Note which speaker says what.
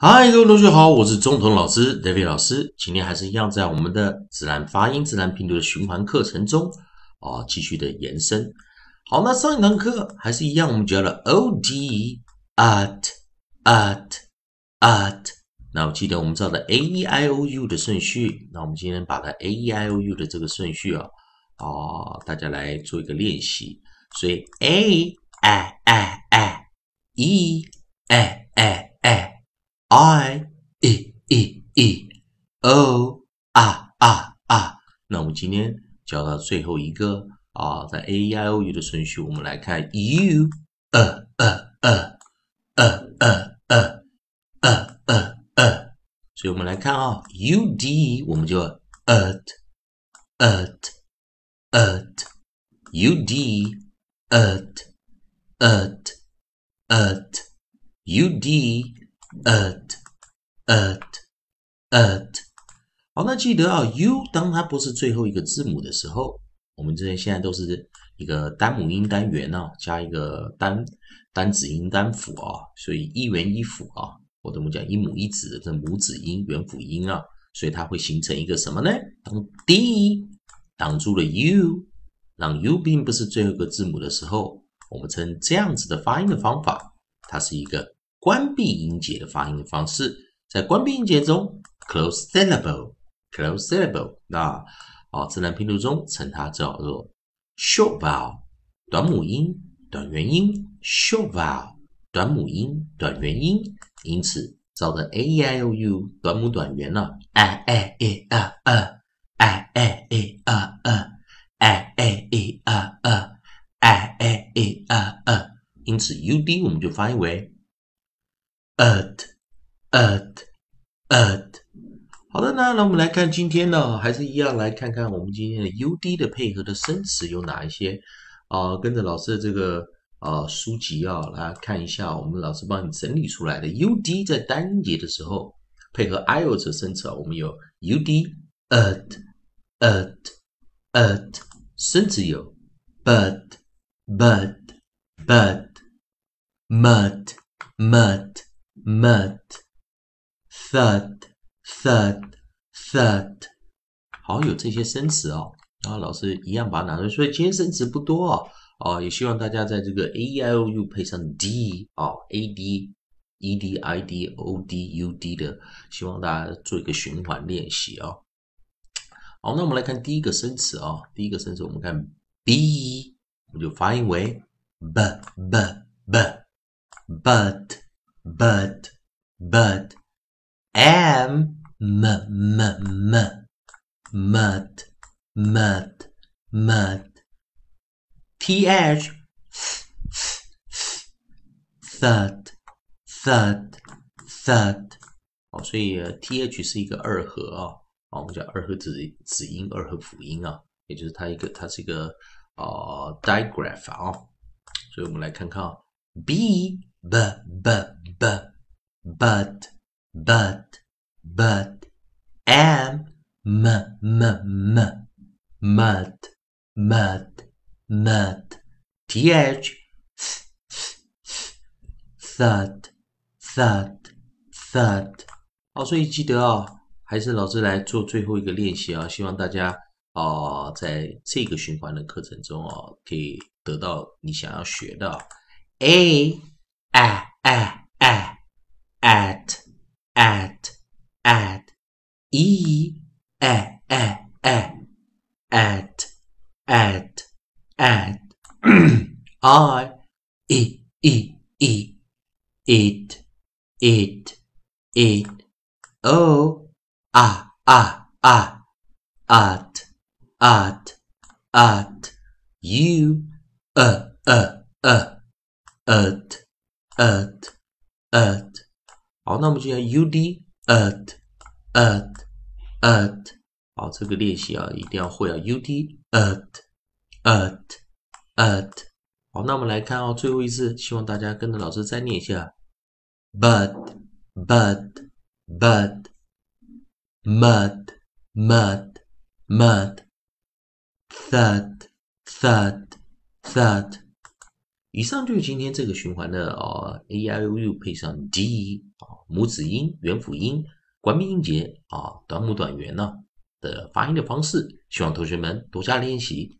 Speaker 1: 嗨，各位同学好，我是中童老师 David 老师。今天还是一样，在我们的自然发音、自然拼读的循环课程中啊，继续的延伸。好，那上一堂课还是一样，我们教了 o d at at at。那我记得我们照的 a e i o u 的顺序，那我们今天把它 a e i o u 的这个顺序啊，啊，大家来做一个练习。所以 a a a a e a a a i e e e o 啊啊啊！那我们今天教到最后一个啊，在 a e i o u 的顺序，我们来看 u 呃呃呃呃呃呃呃呃呃，所以我们来看啊，u d 我们就 at at at u d at at at u d at at at 好，那记得啊，u 当它不是最后一个字母的时候，我们这边现在都是一个单母音单元啊，加一个单单子音单辅啊，所以一元一辅啊，我怎么讲一母一子的这母子音元辅音啊，所以它会形成一个什么呢？当 d 挡住了 u，让 u 并不是最后一个字母的时候，我们称这样子的发音的方法，它是一个关闭音节的发音方式。在关闭音节中，close syllable，close syllable，那啊，自然拼读中称它叫做 short vowel，短母音、短元音，short vowel，短母音、短元音。因此，照着 a e i o u 短母短元呢，a a e a a a a e a a a a e a a a a e a a，因此 u d 我们就发音为 at at at。好的，那那我们来看今天呢，还是一样来看看我们今天的 u d 的配合的生词有哪一些啊？跟着老师的这个呃书籍啊来看一下，我们老师帮你整理出来的 u d 在单音节的时候配合 ios 的生词啊，我们有 u d at at at，生词有 but but mud mud mud thud Third, third，好，有这些生词哦，然后老师一样把它拿出来，所以今天生词不多哦，哦，也希望大家在这个 a e i o u 配上 d 哦 a d e d i d o d u d 的，希望大家做一个循环练习哦。好，那我们来看第一个生词啊，第一个生词我们看 b，我们就发音为 b b b but but but am m m m mud mud mud th thud thud thud 好，所以 th 是一个二合啊，啊，我们讲二合子子音、二合辅音啊，也就是它一个它是一个呃 digraph 啊，所以我们来看看啊，b b b b but but but am m m m. Mud mud mud. Th thud thud thud. 好，所以记得啊，还是老师来做最后一个练习啊，希望大家啊，在这个循环的课程中啊，可以得到你想要学的 a a a a at at at i e e e it it it o a a a at at at you a a a at at at 好，那我们现在 u d at at at 好，这个练习啊一定要会啊 u d at At at 好，那我们来看哦，最后一次，希望大家跟着老师再念一下 but but but mud mud mud thud thud thud 以上就是今天这个循环的呃 a i o u 配上 d 啊母子音、元辅音、关闭音节啊短母短元呢的发音的方式，希望同学们多加练习。